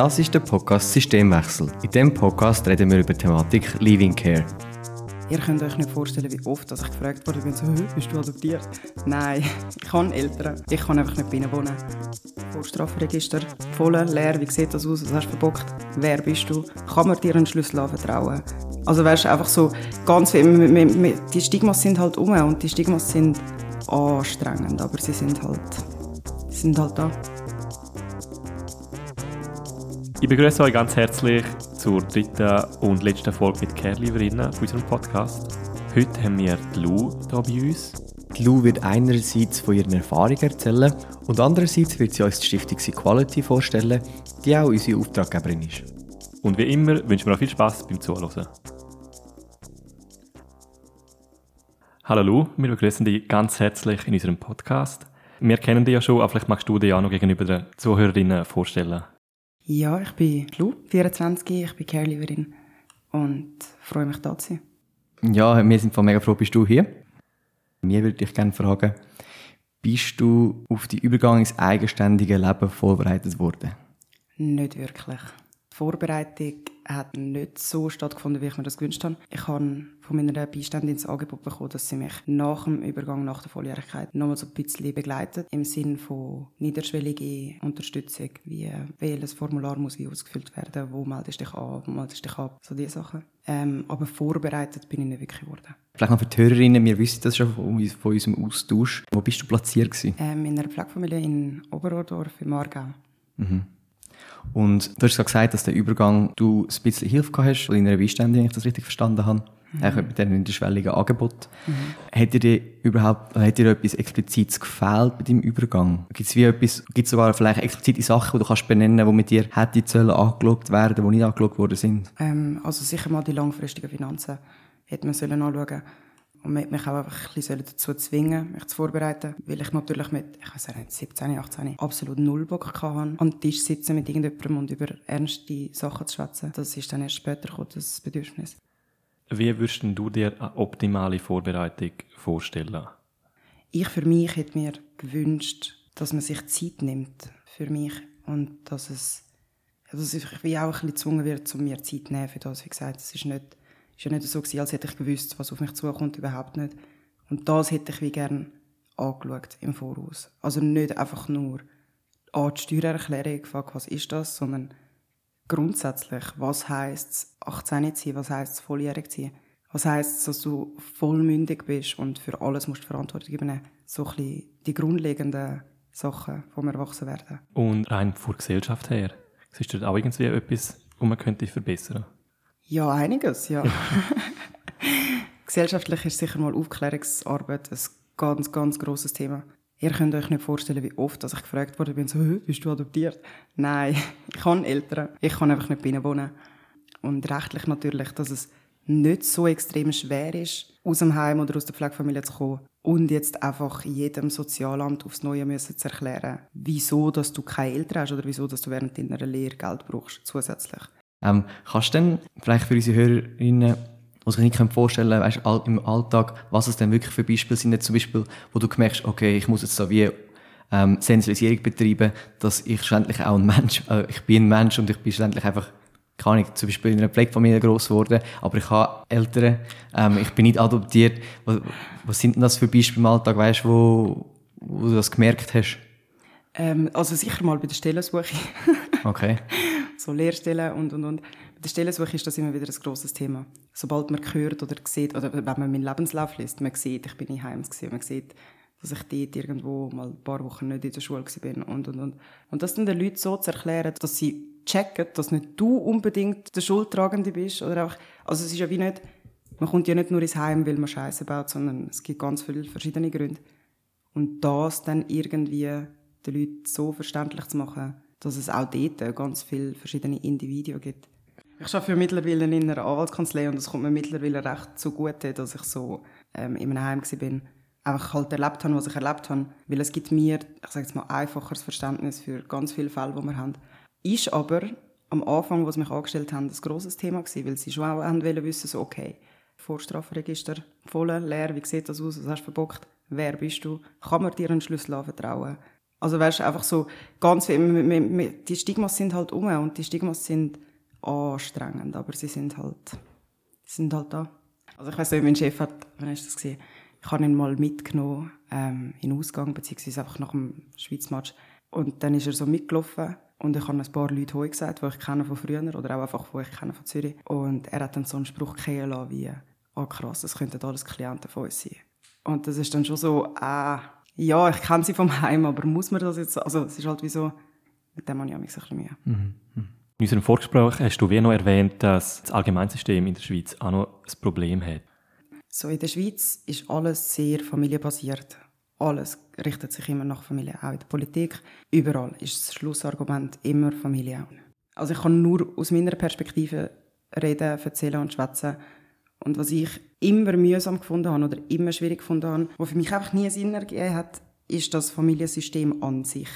Das ist der Podcast Systemwechsel. In diesem Podcast reden wir über die Thematik Living Care. Ihr könnt euch nicht vorstellen, wie oft dass ich gefragt wurde, bin so, bist du adoptiert? Nein, ich habe Eltern. Ich kann einfach nicht bei ihnen wohnen. Vorstrafregister, voll, leer, wie sieht das aus, was hast du verbockt? Wer bist du? Kann man dir einen Schlüssel anvertrauen? Also weißt du, einfach so ganz viel, die Stigmas sind halt um und die Stigmas sind anstrengend, aber sie sind halt, sind halt da. Ich begrüße euch ganz herzlich zur dritten und letzten Folge mit Care-Lieberinnen von unserem Podcast. Heute haben wir die Lou hier bei uns. Die Lou wird einerseits von ihren Erfahrungen erzählen und andererseits wird sie uns die Stiftung Quality vorstellen, die auch unsere Auftraggeberin ist. Und wie immer wünschen wir euch viel Spaß beim Zuhören. Hallo Lou, wir begrüßen dich ganz herzlich in unserem Podcast. Wir kennen dich ja schon, aber vielleicht magst du dich auch noch gegenüber den Zuhörerinnen vorstellen. Ja, ich bin Lu, 24, ich bin Carelieverin und freue mich, da zu sein. Ja, wir sind von mega froh, bist du hier. Mir würde ich gerne fragen, bist du auf die Übergang ins eigenständige Leben vorbereitet worden? Nicht wirklich. Die Vorbereitung hat nicht so stattgefunden, wie ich mir das gewünscht habe. Ich habe von meiner Beiständin das Angebot bekommen, dass sie mich nach dem Übergang, nach der Volljährigkeit, nochmal so ein bisschen begleitet, im Sinne von niederschwellige Unterstützung, wie welches Formular muss wie ausgefüllt werden, wo meldest du dich an, wo meldest du dich ab, so diese Sachen. Ähm, aber vorbereitet bin ich nicht wirklich geworden. Vielleicht noch für die Hörerinnen, wir wissen das schon von, von unserem Austausch. Wo bist du platziert gewesen? Ähm, in einer Pflegefamilie in Oberordorf im Aargau. Mhm. Und du hast gesagt, dass der Übergang du ein bisschen Hilfe gehabt hast, von deiner Beiständin, wenn ich das richtig verstanden habe. Mhm. Auch mit diesem niederschwelligen Angebot. Mhm. Hat dir überhaupt, hat dir etwas Explizites gefehlt bei deinem Übergang? Gibt es wie etwas, gibt es sogar vielleicht explizite Sachen, die du kannst benennen, die mit dir hätte sollen angeschaut werden, die nicht angeschaut worden sind? Ähm, also sicher mal die langfristigen Finanzen hätte man sollen anschauen und man hat mich auch einfach ein bisschen dazu zwingen, mich zu vorbereiten, weil ich natürlich mit, ich weiß nicht, 17, 18, absolut null Bock hatte, an den Tisch sitzen mit irgendjemandem und über ernste Sachen zu schwätzen. Das ist dann erst später gekommen, das Bedürfnis. Wie würdest du dir eine optimale Vorbereitung vorstellen? Ich für mich hätte mir gewünscht, dass man sich Zeit nimmt für mich und dass es, dass ich wie auch ein bisschen gezwungen wird, um mir Zeit zu nehmen für das. Wie gesagt, es ist nicht ist ja nicht so gewesen, als hätte ich gewusst, was auf mich zukommt, überhaupt nicht. Und das hätte ich wie gern angeschaut im Voraus. Also nicht einfach nur an die Steuererklärung gefragt, was ist das, sondern grundsätzlich, was heisst es, 18 zu sein, was heisst es, volljährig zu sein, was heisst es, dass du vollmündig bist und für alles musst du Verantwortung übernehmen. So ein bisschen die grundlegenden Sachen vom Erwachsenwerden. Und rein von Gesellschaft her, siehst du da auch irgendwie etwas, was man könnte verbessern könnte? Ja, einiges, ja. Gesellschaftlich ist sicher mal Aufklärungsarbeit ein ganz, ganz grosses Thema. Ihr könnt euch nicht vorstellen, wie oft dass ich gefragt wurde, bin so, bist du adoptiert? Nein, ich habe Eltern. Ich kann einfach nicht bei ihnen wohnen. Und rechtlich natürlich, dass es nicht so extrem schwer ist, aus dem Heim oder aus der Pflegefamilie zu kommen und jetzt einfach jedem Sozialamt aufs Neue müssen zu erklären, wieso dass du keine Eltern hast oder wieso dass du während deiner Lehre Geld brauchst zusätzlich. Ähm, kannst du denn vielleicht für unsere Hörerinnen, die sich nicht vorstellen können, weißt, im Alltag, was es denn wirklich für Beispiele sind, zum Beispiel, wo du merkst, okay, ich muss jetzt so wie ähm, Sensibilisierung betreiben, dass ich schlussendlich auch ein Mensch, äh, ich bin ein Mensch und ich bin schlussendlich einfach kann ich zum Beispiel in einer Pflegefamilie groß geworden, aber ich habe Eltern, ähm, ich bin nicht adoptiert. Was, was sind denn das für Beispiele im Alltag, weißt, wo, wo du das gemerkt hast? Ähm, also sicher mal bei der Stellensuche. okay. so Lehrstellen und, und, und. Bei der Stellensuche ist das immer wieder ein grosses Thema. Sobald man hört oder sieht, oder wenn man meinen Lebenslauf liest, man sieht, ich bin in Heims gewesen, man sieht, dass ich dort irgendwo mal ein paar Wochen nicht in der Schule bin und, und, und. Und das dann den Leuten so zu erklären, dass sie checken, dass nicht du unbedingt der Schuldtragende bist oder einfach, also es ist ja wie nicht, man kommt ja nicht nur ins Heim, weil man Scheiße baut, sondern es gibt ganz viele verschiedene Gründe. Und das dann irgendwie den Leuten so verständlich zu machen, dass es auch dort ganz viele verschiedene Individuen gibt. Ich arbeite mittlerweile in einer Anwaltskanzlei und es kommt mir mittlerweile recht zugute, dass ich so ähm, in einem Heim bin. Einfach halt erlebt habe, was ich erlebt habe. Weil es gibt mir, ich sage jetzt mal, einfacheres Verständnis für ganz viele Fälle, die wir haben. Ist aber am Anfang, was mich angestellt haben, ein grosses Thema gewesen, weil sie schon auch haben wissen, so, okay, Vorstrafregister voll, leer, wie sieht das aus, was hast du verbockt, wer bist du, kann man dir einen Schlüssel anvertrauen, Also weißt einfach so ganz die Stigmas sind halt um und die Stigmas sind anstrengend, aber sie sind halt, sind halt da. Also ich weiß nicht, mein Chef hat, wann du das gesehen? Ich habe ihn mal mitgenommen ähm, in den Ausgang, beziehungsweise einfach nach dem Schweizmatch. Und dann ist er so mitgelaufen und ich habe ein paar Leute Hoi gesagt, die ich kenne von früher oder auch einfach, die ich kenne von Zürich. Und er hat dann so einen Spruch gehen wie, ah oh krass, das könnten alles Klienten von uns sein. Und das ist dann schon so, äh, ja, ich kenne sie vom Heim, aber muss man das jetzt, also es ist halt wie so, mit dem habe ich mich ein bisschen Mühe. Mhm. In unserem Vorgespräch hast du wie noch erwähnt, dass das Allgemeinsystem in der Schweiz auch noch ein Problem hat. So, in der Schweiz ist alles sehr familienbasiert. Alles richtet sich immer nach Familie, auch in der Politik. Überall ist das Schlussargument immer Familie. Also ich kann nur aus meiner Perspektive reden, erzählen und schwätzen. Und was ich immer mühsam gefunden habe oder immer schwierig gefunden habe, was für mich einfach nie Sinn ergeben hat, ist das Familiensystem an sich.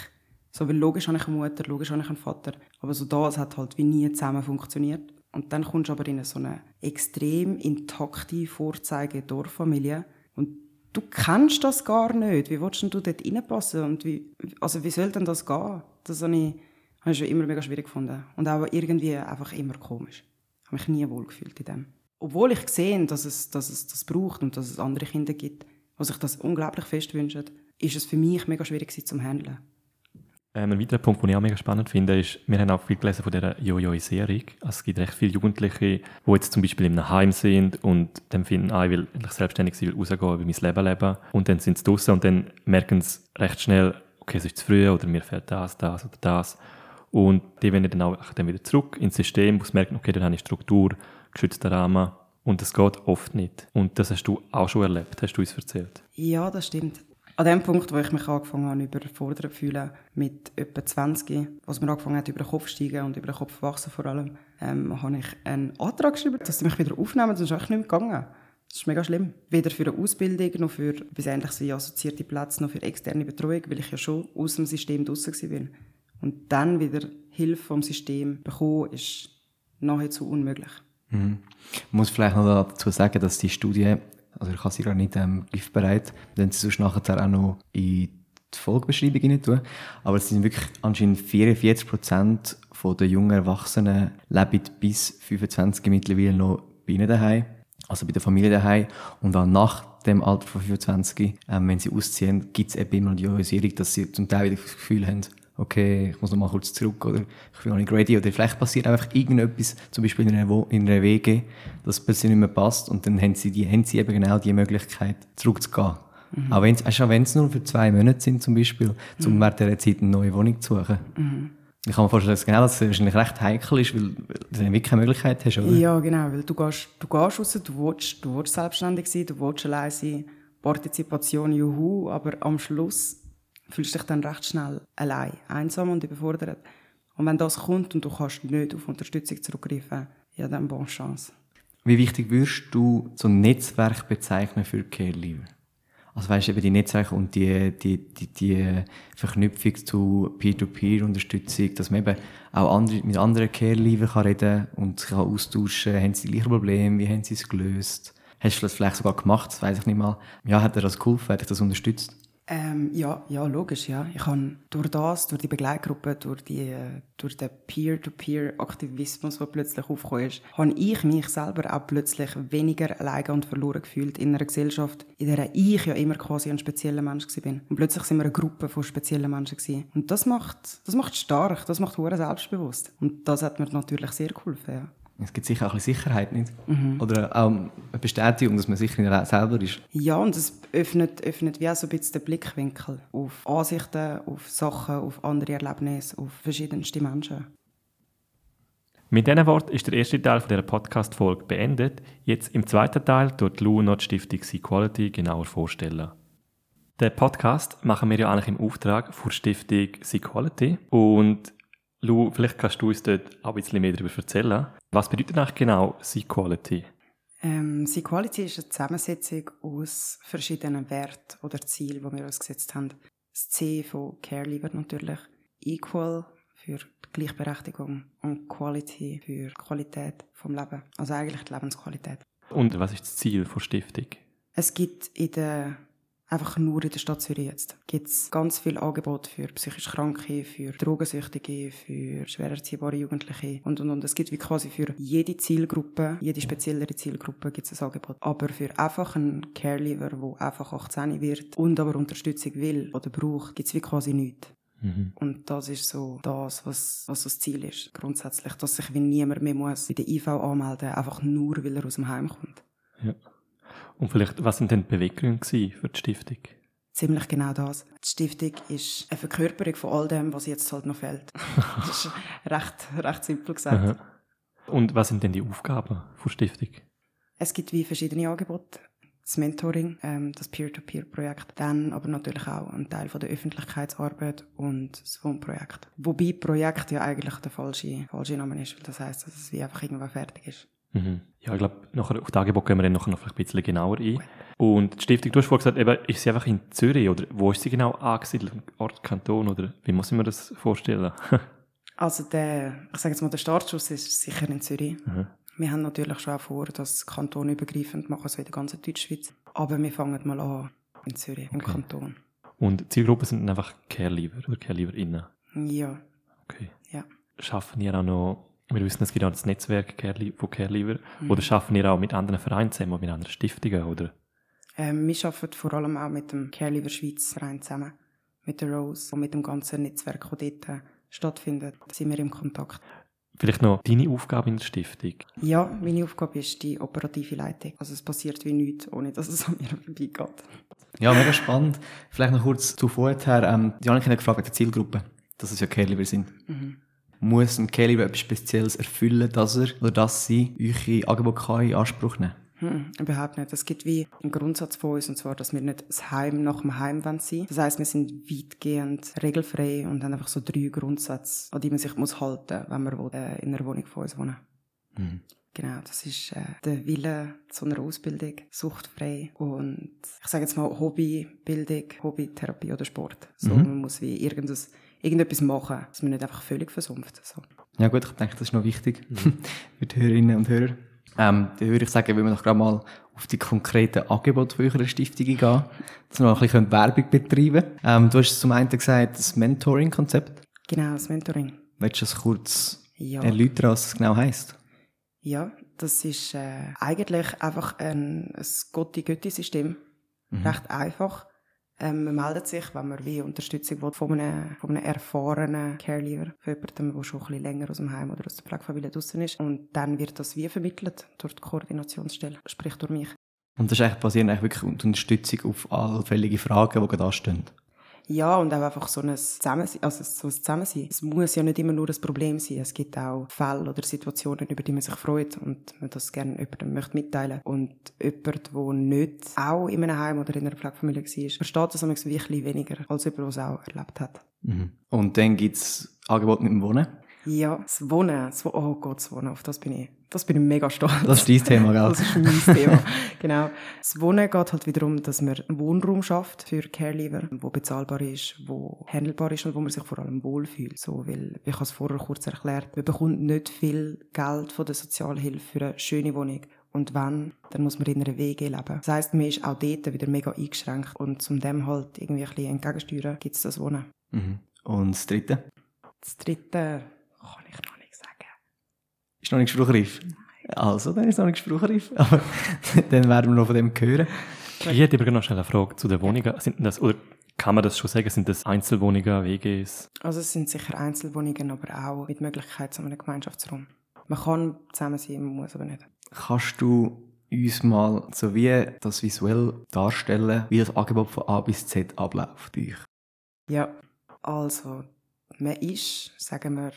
So, weil logisch habe ich eine Mutter, logisch habe ich einen Vater, aber so das hat halt wie nie zusammen funktioniert. Und dann kommst du aber in so eine extrem intakte Vorzeige-Dorffamilie und du kennst das gar nicht. Wie willst du dort reinpassen? Und wie, also wie soll denn das gehen? Das habe ich, habe ich schon immer mega schwierig gefunden. Und auch irgendwie einfach immer komisch. Ich habe mich nie wohlgefühlt in dem. Obwohl ich sehe, dass es, dass es das braucht und dass es andere Kinder gibt, die sich das unglaublich fest wünschen, ist es für mich mega schwierig zum Handeln. Ähm, ein weiterer Punkt, den ich auch mega spannend finde, ist, wir haben auch viel gelesen von dieser Jojoisierung. Also es gibt recht viele Jugendliche, die jetzt zum Beispiel in einem Heim sind und dann finden, ah, ich will endlich selbstständig sein, will rausgehen, will mein Leben leben. Und dann sind sie draußen und dann merken sie recht schnell, okay, es ist zu früh oder mir fehlt das, das oder das. Und die wenden dann auch dann wieder zurück ins System, wo sie merken, okay, dann habe ich Struktur, geschützten Rahmen. Und das geht oft nicht. Und das hast du auch schon erlebt, hast du uns erzählt. Ja, das stimmt. An dem Punkt, wo ich mich angefangen habe, überfordert zu fühlen, mit etwa 20, was mir angefangen hat, über den Kopf zu steigen und über den Kopf zu wachsen vor allem, ähm, habe ich einen Antrag geschrieben, dass sie mich wieder aufnehmen, sonst ist echt nicht mehr gegangen. Das ist mega schlimm. Weder für eine Ausbildung, noch für bis ähnlich wie assoziierte Plätze, noch für externe Betreuung, weil ich ja schon aus dem System draussen war. Und dann wieder Hilfe vom System bekommen, ist nahezu unmöglich. Mhm. Ich muss vielleicht noch dazu sagen, dass die Studie also ich habe sie gerade nicht ähm, griffbereit. Dann sie sonst nachher auch noch in die Folgebeschreibung rein tun. Aber es sind wirklich anscheinend 44 Prozent der jungen Erwachsenen leben bis 25 mittlerweile noch bei ihnen daheim. Also bei der Familie daheim. Und auch nach dem Alter von 25, ähm, wenn sie ausziehen, gibt es eben immer die Jorisierung, dass sie zum Teil wieder das Gefühl haben, okay, ich muss noch mal kurz zurück oder ich bin noch nicht ready oder vielleicht passiert einfach irgendetwas, zum Beispiel in einer, in einer Wege, das plötzlich nicht mehr passt und dann haben sie, die, haben sie eben genau die Möglichkeit, zurückzugehen. Mhm. Auch wenn es nur für zwei Monate sind zum Beispiel, um mhm. während dieser Zeit eine neue Wohnung zu suchen. Mhm. Ich kann mir vorstellen, dass genau das wahrscheinlich recht heikel ist, weil du wirklich keine Möglichkeit hast, oder? Ja, genau, weil du gehst, du gehst raus, du willst, du willst selbstständig sein, du willst allein sein, Partizipation, juhu, aber am Schluss fühlst dich dann recht schnell allein, einsam und überfordert. Und wenn das kommt und du kannst nicht auf Unterstützung zurückgreifen, ja, dann bonne Chance. Wie wichtig würdest du so ein Netzwerk bezeichnen für Care? Also weißt du, eben die Netzwerke und die, die, die, die Verknüpfung zu Peer-to-Peer-Unterstützung, dass man eben auch andere, mit anderen Care-Leaver kann reden und sich kann austauschen, haben sie die gleichen Probleme, wie haben sie es gelöst? Hast du das vielleicht sogar gemacht, das weiss ich nicht mal. Ja, hat dir das geholfen, hat dich das unterstützt? Ähm, ja, ja, logisch, ja. Ich habe durch das, durch die Begleitgruppe, durch, die, durch den Peer-to-Peer-Aktivismus, der plötzlich aufgekommen ist, habe ich mich selber auch plötzlich weniger alleine und verloren gefühlt in einer Gesellschaft, in der ich ja immer quasi ein spezieller Mensch war. Und plötzlich sind wir eine Gruppe von speziellen Menschen gewesen. Und das macht, das macht stark, das macht hure selbstbewusst. Und das hat mir natürlich sehr geholfen, ja. Es gibt sicher auch ein bisschen Sicherheit, nicht? Mhm. Oder auch eine Bestätigung, dass man sicher selber ist. Ja, und es öffnet, öffnet wie auch so ein bisschen den Blickwinkel auf Ansichten, auf Sachen, auf andere Erlebnisse, auf verschiedenste Menschen. Mit diesen Worten ist der erste Teil dieser Podcast-Folge beendet. Jetzt im zweiten Teil die Lou noch die Stiftung Equality genauer vorstellen. Den Podcast machen wir ja eigentlich im Auftrag für die Stiftung Equality. Und Lou, vielleicht kannst du uns dort auch ein bisschen mehr darüber erzählen. Was bedeutet eigentlich genau C-Quality? Ähm, C-Quality ist eine Zusammensetzung aus verschiedenen Werten oder Zielen, die wir uns gesetzt haben. Das C von Care Leaver natürlich, Equal für die Gleichberechtigung und Quality für die Qualität vom Leben. Also eigentlich die Lebensqualität. Und was ist das Ziel der Stiftung? Es gibt in der Einfach nur in der Stadt Zürich jetzt gibt es ganz viel Angebot für psychisch Kranke, für Drogensüchtige, für schwer erziehbare Jugendliche und, und, und. Es gibt wie quasi für jede Zielgruppe, jede speziellere Zielgruppe gibt es ein Angebot. Aber für einfach einen Carelever, der einfach 18 wird und aber Unterstützung will oder braucht, gibt es wie quasi nichts. Mhm. Und das ist so das, was, was so das Ziel ist, grundsätzlich. Dass sich wie niemand mehr muss bei der IV anmelden einfach nur, weil er aus dem Heim kommt. Ja. Und vielleicht, was sind denn die Beweggründe für die Stiftung? Ziemlich genau das. Die Stiftung ist eine Verkörperung von all dem, was jetzt halt noch fehlt. das ist recht, recht simpel gesagt. Aha. Und was sind denn die Aufgaben der Stiftung? Es gibt wie verschiedene Angebote. Das Mentoring, ähm, das Peer-to-Peer-Projekt, dann aber natürlich auch ein Teil von der Öffentlichkeitsarbeit und das Wohnprojekt. Wobei Projekt ja eigentlich der falsche, falsche Name ist, weil das heißt, dass es wie einfach irgendwann fertig ist. Mhm. Ja, ich glaube, nachher auf das Angebot gehen wir dann nachher noch vielleicht ein bisschen genauer ein. Und die Stiftung, du hast vorhin gesagt, eben, ist sie einfach in Zürich oder wo ist sie genau angesiedelt? Ort, Kanton oder wie muss ich mir das vorstellen? Also der, ich sage jetzt mal, der Startschuss ist sicher in Zürich. Mhm. Wir haben natürlich schon auch vor, das kantonübergreifend machen, so in der ganzen Deutschschweiz. Aber wir fangen mal an in Zürich, im Okay. Kanton. Und die Zielgruppen sind dann einfach Care-Leaver oder Care-Leaver-Innen. Ja, Okay. ja. Schaffen ihr auch noch, wir wissen, es gibt auch das Netzwerk von Care-Leaver, Mhm. oder schaffen ihr auch mit anderen Vereinen zusammen, mit anderen Stiftungen, oder? Ähm, wir arbeiten vor allem auch mit dem Careliver Schweiz Verein zusammen, mit der Rose und mit dem ganzen Netzwerk, das dort äh, stattfindet. Da sind wir im Kontakt. Vielleicht noch deine Aufgabe in der Stiftung. Ja, meine Aufgabe ist die operative Leitung. Also es passiert wie nichts, ohne dass es an mir vorbeigeht. Ja, mega spannend. Vielleicht noch kurz zu vorher. Ähm, Janik hat gefragt, wegen der Zielgruppe, dass es ja Care-Leaver sind. Mhm. Muss ein Care-Leaver etwas Spezielles erfüllen, dass er oder dass sie eure Angebote in Anspruch nehmen Hm, überhaupt nicht. Es gibt wie einen Grundsatz von uns, und zwar, dass wir nicht das Heim nach dem Heim sein. Das heisst, wir sind weitgehend regelfrei und haben einfach so drei Grundsätze, an die man sich muss halten, wenn man äh, in einer Wohnung von uns wohnen. Mhm. Genau, das ist äh, der Wille zu einer Ausbildung, suchtfrei und ich sage jetzt mal Hobbybildung, Hobbytherapie oder Sport. So, Mhm. man muss wie irgendetwas, irgendetwas machen, dass man nicht einfach völlig versumpft. So. Ja gut, ich denke, das ist noch wichtig für die Hörerinnen und Hörer. Ähm, dann würde ich sagen, wenn wir doch gerade mal auf die konkreten Angebote von eurer Stiftung gehen, dass wir noch ein bisschen Werbung betreiben können. Ähm, du hast zum einen gesagt, das Mentoring-Konzept. Genau, das Mentoring. Willst du das kurz Ja. erläutern, was es genau heisst? Ja, das ist äh, eigentlich einfach ein, ein Gotti-Götti-System. Recht einfach. Ähm, man meldet sich, wenn man wie Unterstützung will, von einem, von einem erfahrenen Careleaver, von jemandem, der schon ein bisschen länger aus dem Heim oder aus der Pflegefamilie draussen ist. Und dann wird das wie vermittelt durch die Koordinationsstelle, sprich durch mich. Und das ist eigentlich basierend eigentlich wirklich auf Unterstützung auf allfällige Fragen, die gerade anstehen. Ja, und auch einfach so ein Zusammensein, also so ein Zusammensein. Es muss ja nicht immer nur ein Problem sein. Es gibt auch Fälle oder Situationen, über die man sich freut und man das gerne jemandem möchte mitteilen. Und jemand, der nicht auch in einem Heim oder in einer Pflegefamilie war, versteht das ein bisschen weniger, als jemand, der es auch erlebt hat. Und dann gibt es Angebote mit dem Wohnen. Ja, das Wohnen, das oh Gott, das Wohnen, auf das bin ich, das bin ich mega stolz. Das ist dein Thema, gell? Das ist mein Thema. genau. Das Wohnen geht halt wiederum, dass man einen Wohnraum schafft für Careleaver, wo bezahlbar ist, wo handelbar ist und wo man sich vor allem wohlfühlt. So, weil, wie ich habe es vorher kurz erklärt, man bekommt nicht viel Geld von der Sozialhilfe für eine schöne Wohnung. Und wenn, dann muss man in einer WG leben. Das heisst, man ist auch dort wieder mega eingeschränkt. Und zum dem halt irgendwie ein bisschen entgegensteuern, gibt es das Wohnen. Mhm. Und das dritte? Das dritte kann ich noch nicht sagen. Ist noch nicht spruchreif. Also, dann ist noch nicht spruchreif. Aber dann werden wir noch von dem hören. Ich hätte aber noch schnell eine Frage zu den Wohnungen. Sind das, oder kann man das schon sagen, sind das Einzelwohnungen, WGs? Also es sind sicher Einzelwohnungen, aber auch mit Möglichkeit zu einem Gemeinschaftsraum. Man kann zusammen sein, man muss aber nicht. Kannst du uns mal so wie das visuell darstellen, wie das Angebot von A bis Z abläuft euch? Ja, also man ist, sagen wir,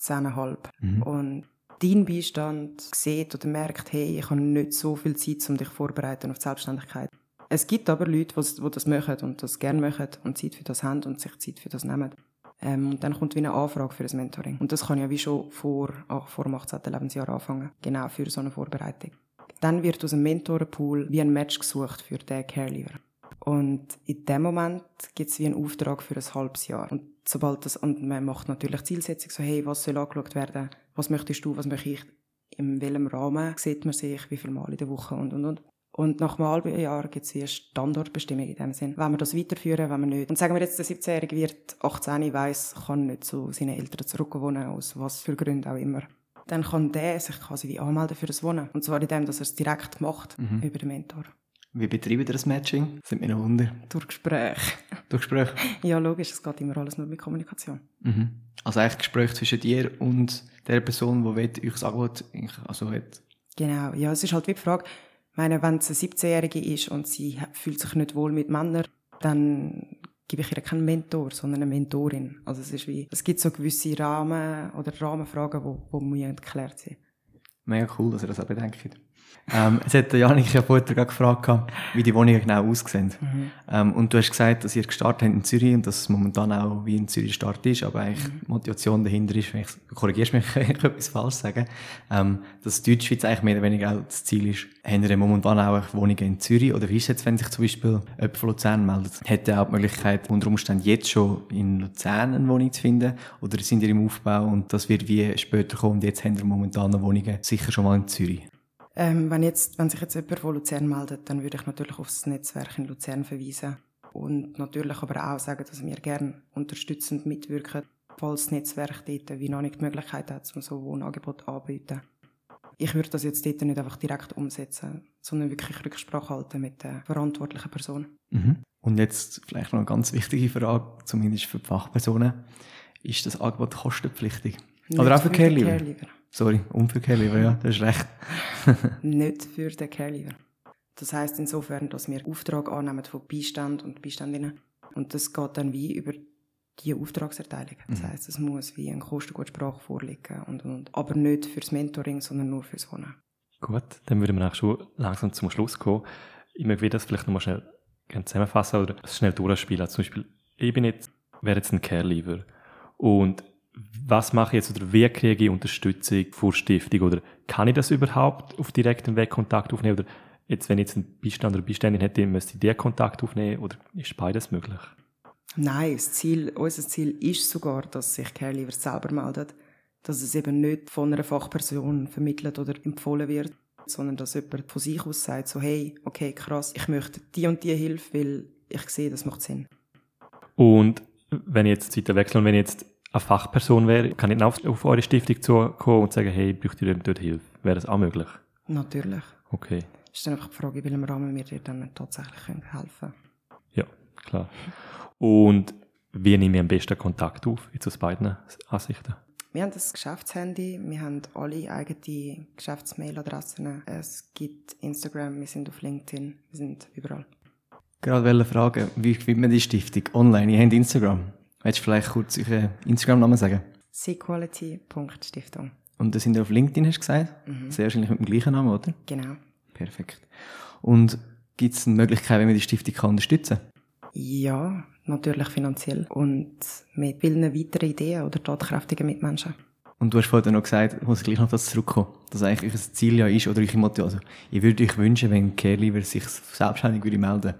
17,5 und dein Beistand sieht oder merkt, hey, ich habe nicht so viel Zeit, um dich vorzubereiten auf die Selbstständigkeit. Es gibt aber Leute, die das machen und das gerne machen und Zeit für das haben und sich Zeit für das nehmen. Ähm, und dann kommt wie eine Anfrage für ein Mentoring. Und das kann ja wie schon vor, ach, vor dem 18. Lebensjahr anfangen. Genau für so eine Vorbereitung. Dann wird aus dem Mentorenpool wie ein Match gesucht für den Careleaver. Und in dem Moment gibt es wie einen Auftrag für ein halbes Jahr. Und sobald das, und man macht natürlich Zielsetzung, so, hey, was soll angeschaut werden? Was möchtest du, was möchte ich? In welchem Rahmen sieht man sich? Wie viel Mal in der Woche? Und, und, und. Und nach einem halben Jahr gibt es wie eine Standortbestimmung in dem Sinn. Wenn wir das weiterführen, wenn wir nicht. Und sagen wir jetzt, der 17-Jährige wird 18, weiss, kann nicht zu seinen Eltern zurückwohnen, aus was für Gründen auch immer. Dann kann der sich quasi wie anmelden für das Wohnen. Und zwar in dem, dass er es direkt macht, Mhm. über den Mentor. Wie betreiben ihr das Matching? Das sind mir noch Wunder. Durch Gespräche. Durch Gespräche? Ja, logisch, es geht immer alles nur mit Kommunikation. Mhm. Also eigentlich Gespräch zwischen dir und der Person, die will, euch das Angebot also will. Genau, ja, es ist halt wie die Frage, ich meine, wenn es eine 17-Jährige ist und sie fühlt sich nicht wohl mit Männern, dann gebe ich ihr keinen Mentor, sondern eine Mentorin. Also es ist wie, es gibt so gewisse Rahmen oder Rahmenfragen, die, die geklärt sein. Mega cool, dass ihr das auch bedenkt. Ähm, es hat der Janik ja vorher gerade gefragt, wie die Wohnungen genau aussehen. Ähm, und du hast gesagt, dass ihr gestartet habt in Zürich und dass es momentan auch wie in Zürich Start ist, aber eigentlich die Motivation dahinter ist, wenn ich, korrigierst mich, wenn ich etwas falsch sage, ähm, dass Deutschschweiz eigentlich mehr oder weniger auch das Ziel ist. Haben ihr momentan auch Wohnungen in Zürich? Oder wie ist es jetzt, wenn sich zum Beispiel jemand von Luzern meldet? Hätte er auch die Möglichkeit, unter Umständen jetzt schon in Luzern eine Wohnung zu finden? Oder sind ihr im Aufbau und das wird wie später kommen und jetzt haben ihr momentan eine Wohnungen sicher schon mal in Zürich? Ähm, wenn, jetzt, wenn sich jetzt jemand von Luzern meldet, dann würde ich natürlich auf das Netzwerk in Luzern verweisen. Und natürlich aber auch sagen, dass wir gerne unterstützend mitwirken, falls das Netzwerk dort wie noch nicht die Möglichkeit hat, um so Wohnangebot anzubieten. Ich würde das jetzt dort nicht einfach direkt umsetzen, sondern wirklich Rücksprache halten mit der verantwortlichen Person. Mhm. Und jetzt vielleicht noch eine ganz wichtige Frage, zumindest für die Fachpersonen. Ist das Angebot kostenpflichtig? Oder auch für? Carelever. Sorry, und für Carelever, ja, das ist recht. Nicht für den Carelever. Das heißt insofern, dass wir Auftrag annehmen von Beistand und Beständinnen. Und das geht dann wie über die Auftragserteilung. Das heißt, es muss wie eine Kostengutsprache vorliegen und, und. Aber nicht fürs Mentoring, sondern nur fürs Wohnen. Gut, dann würden wir auch schon langsam zum Schluss kommen. Ich möchte das vielleicht nochmal schnell zusammenfassen oder schnell durchspielen. Zum Beispiel, ich bin jetzt, wäre jetzt ein Care-Leaver. Und was mache ich jetzt oder wie kriege ich Unterstützung vor Stiftung oder kann ich das überhaupt auf direktem Weg Kontakt aufnehmen oder jetzt, wenn ich jetzt einen Beistand oder Beiständin hätte, müsste ich den Kontakt aufnehmen oder ist beides möglich? Nein, das Ziel, unser Ziel ist sogar, dass sich Carelever selber meldet. Dass es eben nicht von einer Fachperson vermittelt oder empfohlen wird, sondern dass jemand von sich aus sagt, so, hey, okay, krass, ich möchte die und die Hilfe, weil ich sehe, das macht Sinn. Und wenn ich jetzt die Seite wechsle und wenn ich jetzt eine Fachperson wäre, kann ich dann auf, auf eure Stiftung zukommen und sagen, hey, braucht ihr dort Hilfe? Wäre das auch möglich? Natürlich. Okay. ist dann einfach die Frage, in welchem Rahmen wir dir dann tatsächlich können helfen können. Ja, klar. Und wie nehme ich am besten Kontakt auf, jetzt aus beiden Ansichten? Wir haben das Geschäftshandy, wir haben alle eigene Geschäftsmailadressen. Es gibt Instagram, wir sind auf LinkedIn, wir sind überall. Gerade wollte fragen, wie findet man die Stiftung online? Ihr habt Instagram. Willst du vielleicht kurz euren Instagram-Namen sagen? Sequality.stiftung. Und das sind ihr auf LinkedIn, hast du gesagt? Sehr wahrscheinlich mit dem gleichen Namen, oder? Genau. Perfekt. Und gibt es eine Möglichkeit, wie man die Stiftung kann unterstützen kann? Ja, natürlich finanziell und mit vielen weiteren Ideen oder tatkräftigen Mitmenschen. Und du hast vorhin noch gesagt, ich muss gleich noch auf das zurückkommen, dass eigentlich euer Ziel ja ist, oder eure Motivation, also ich würde euch wünschen, wenn Carelever sich selbstständig würde melden.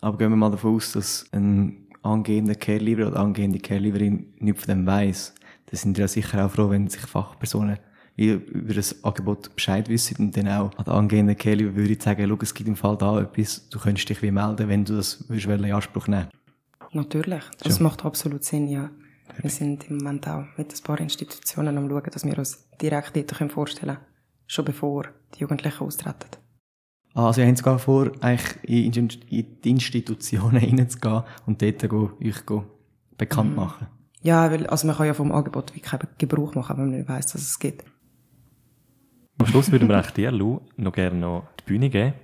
Aber gehen wir mal davon aus, dass ein angehender Carelever oder angehende Careleverin nichts von dem weiss. Dann sind wir ja sicher auch froh, wenn sich Fachpersonen über das Angebot Bescheid wissen und dann auch an den angehenden Carelever würde ich sagen, schau, es gibt im Fall da etwas, du könntest dich wie melden, wenn du das würdest in Anspruch nehmen. Natürlich, das Schon. macht absolut Sinn, ja. Wir sind im Moment auch mit ein paar Institutionen am schauen, dass wir uns direkt dort vorstellen können, schon bevor die Jugendlichen austreten. Also ihr habt sogar vor, eigentlich in die Institutionen reinzugehen und dort go, euch go bekannt machen. Ja, weil, also man kann ja vom Angebot wie keinen Gebrauch machen, wenn man nicht weiss, dass es gibt. Am Schluss würden wir dir, Lou, noch gerne noch die Bühne geben.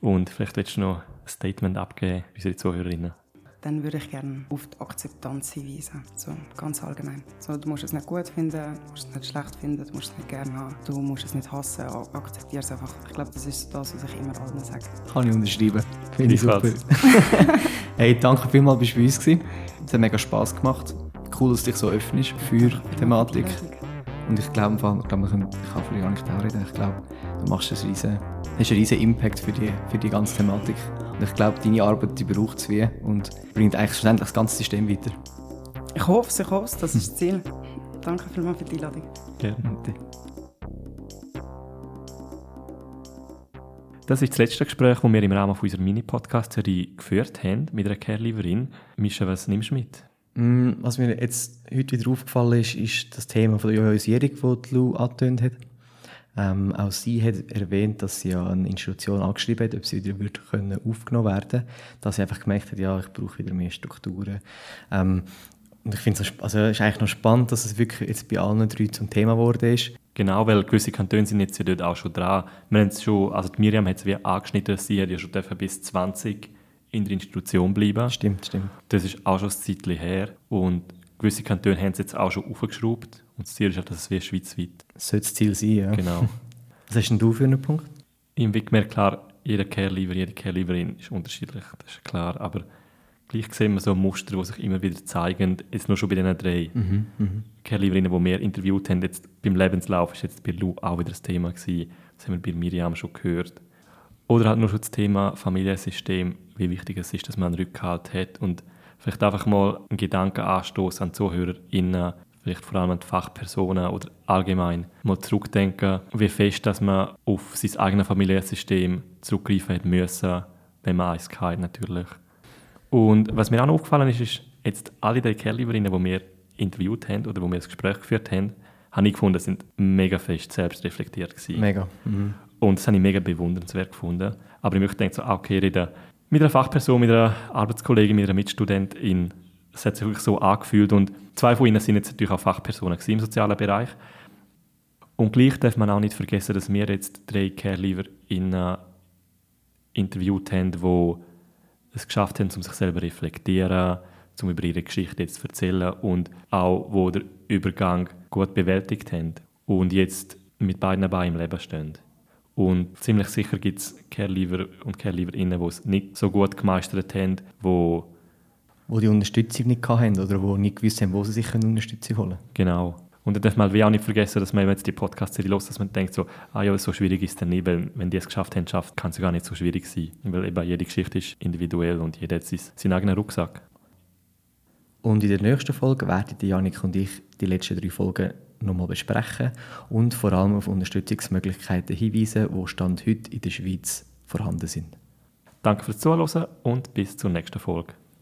Und vielleicht willst du noch ein Statement abgeben, unsere Zuhörerinnen. Dann würde ich gerne auf die Akzeptanz hinweisen. So, ganz allgemein. So, du musst es nicht gut finden, du musst es nicht schlecht finden, du musst es nicht gerne haben, du musst es nicht hassen, akzeptiere es einfach. Ich glaube, das ist das, was ich immer allen sage. Kann ich unterschreiben. Finde ich super. Hey, danke vielmals, bist du bei uns gewesen. Es hat mega Spass gemacht. Cool, dass du dich so öffnest für die Thematik. Und ich glaube, ich, glaube, wir können, ich kann vielleicht gar nicht auch reden. Ich glaube, du machst einen riesen, hast einen riesen Impact für die, für die ganze Thematik. Und ich glaube, deine Arbeit, die braucht es wie und bringt eigentlich schlussendlich das ganze System weiter. Ich hoffe es, ich hoffe es, das ist das Ziel. Danke vielmals für die Einladung. Gerne. Das ist das letzte Gespräch, das wir im Rahmen unserer Mini-Podcast-Serie geführt haben mit einer Care-Leaverin. Mischa, was nimmst du mit? Mm, Was mir jetzt heute wieder aufgefallen ist, ist das Thema von der Jojoisierung, das Lou angetönt hat. Ähm, auch sie hat erwähnt, dass sie ja eine Institution angeschrieben hat, ob sie wieder würde können aufgenommen werden Dass sie einfach gemerkt hat, ja, ich brauche wieder mehr Strukturen. Ähm, und ich finde es also, es ist eigentlich noch spannend, dass es wirklich jetzt bei allen drei zum Thema geworden ist. Genau, weil gewisse Kantone sind jetzt ja dort auch schon dran. Wir schon, also Miriam hat es wie angeschnitten, sie hat ja schon bis 20 in der Institution bleiben. Stimmt, stimmt. Das ist auch schon ein Zeitchen her. Und gewisse Kantone haben es jetzt auch schon aufgeschraubt. Und das Ziel ist halt, dass es wie schweizweit. Das sollte das Ziel sein, ja. Genau. Was hast denn du für einen Punkt? Im Weg mehr klar, jeder Care-Leaver, jede Care-Leaverin ist unterschiedlich, das ist klar. Aber gleich sehen wir so Muster, die sich immer wieder zeigen, jetzt nur schon bei diesen drei Care-Leaverinnen, die wir interviewt haben. Jetzt beim Lebenslauf ist jetzt bei Lou auch wieder das Thema gewesen. Das haben wir bei Miriam schon gehört. Oder halt nur schon das Thema Familiensystem, wie wichtig es ist, dass man einen Rückhalt hat und vielleicht einfach mal einen Gedankenanstoß an die ZuhörerInnen, vielleicht vor allem an die Fachpersonen oder allgemein mal zurückdenken, wie fest dass man auf sein eigenes Familiensystem zurückgreifen hat müssen, wenn man eins hat natürlich. Und was mir auch noch aufgefallen ist, ist, jetzt alle drei Kerliverinnen, die wir interviewt haben oder wo wir das Gespräch geführt haben, habe ich gefunden, sind mega fest selbstreflektiert gewesen. Mega. Mhm. Und das habe ich mega bewundernswert gefunden. Aber ich möchte denken, so, ah, okay, reden mit einer Fachperson, mit einer Arbeitskollegin, mit einer Mitstudentin. Es hat sich wirklich so angefühlt. Und zwei von ihnen sind jetzt natürlich auch Fachpersonen im sozialen Bereich. Und gleich darf man auch nicht vergessen, dass wir jetzt drei CareLeaverInnen interviewt haben, die es geschafft haben, um sich selber zu reflektieren, um über ihre Geschichte jetzt zu erzählen und auch, wo der Übergang gut bewältigt haben und jetzt mit beiden Beinen im Leben stehen. Und ziemlich sicher gibt es Care-Leaver und Care-Leaverinnen, die es nicht so gut gemeistert haben, die Wo die Unterstützung nicht hatten oder wo nicht gewusst haben, wo sie sich Unterstützung holen können. Genau. Und dann darf man wie auch nicht vergessen, dass man jetzt die Podcast-Serie los, dass man denkt so, ah ja, so schwierig ist es dann nicht, weil wenn die es geschafft haben, schafft, kann es gar nicht so schwierig sein. Weil eben jede Geschichte ist individuell und jeder hat sein, seinen eigenen Rucksack. Und in der nächsten Folge werden die Janik und ich die letzten drei Folgen nochmal besprechen und vor allem auf Unterstützungsmöglichkeiten hinweisen, die Stand heute in der Schweiz vorhanden sind. Danke fürs Zuhören und bis zur nächsten Folge.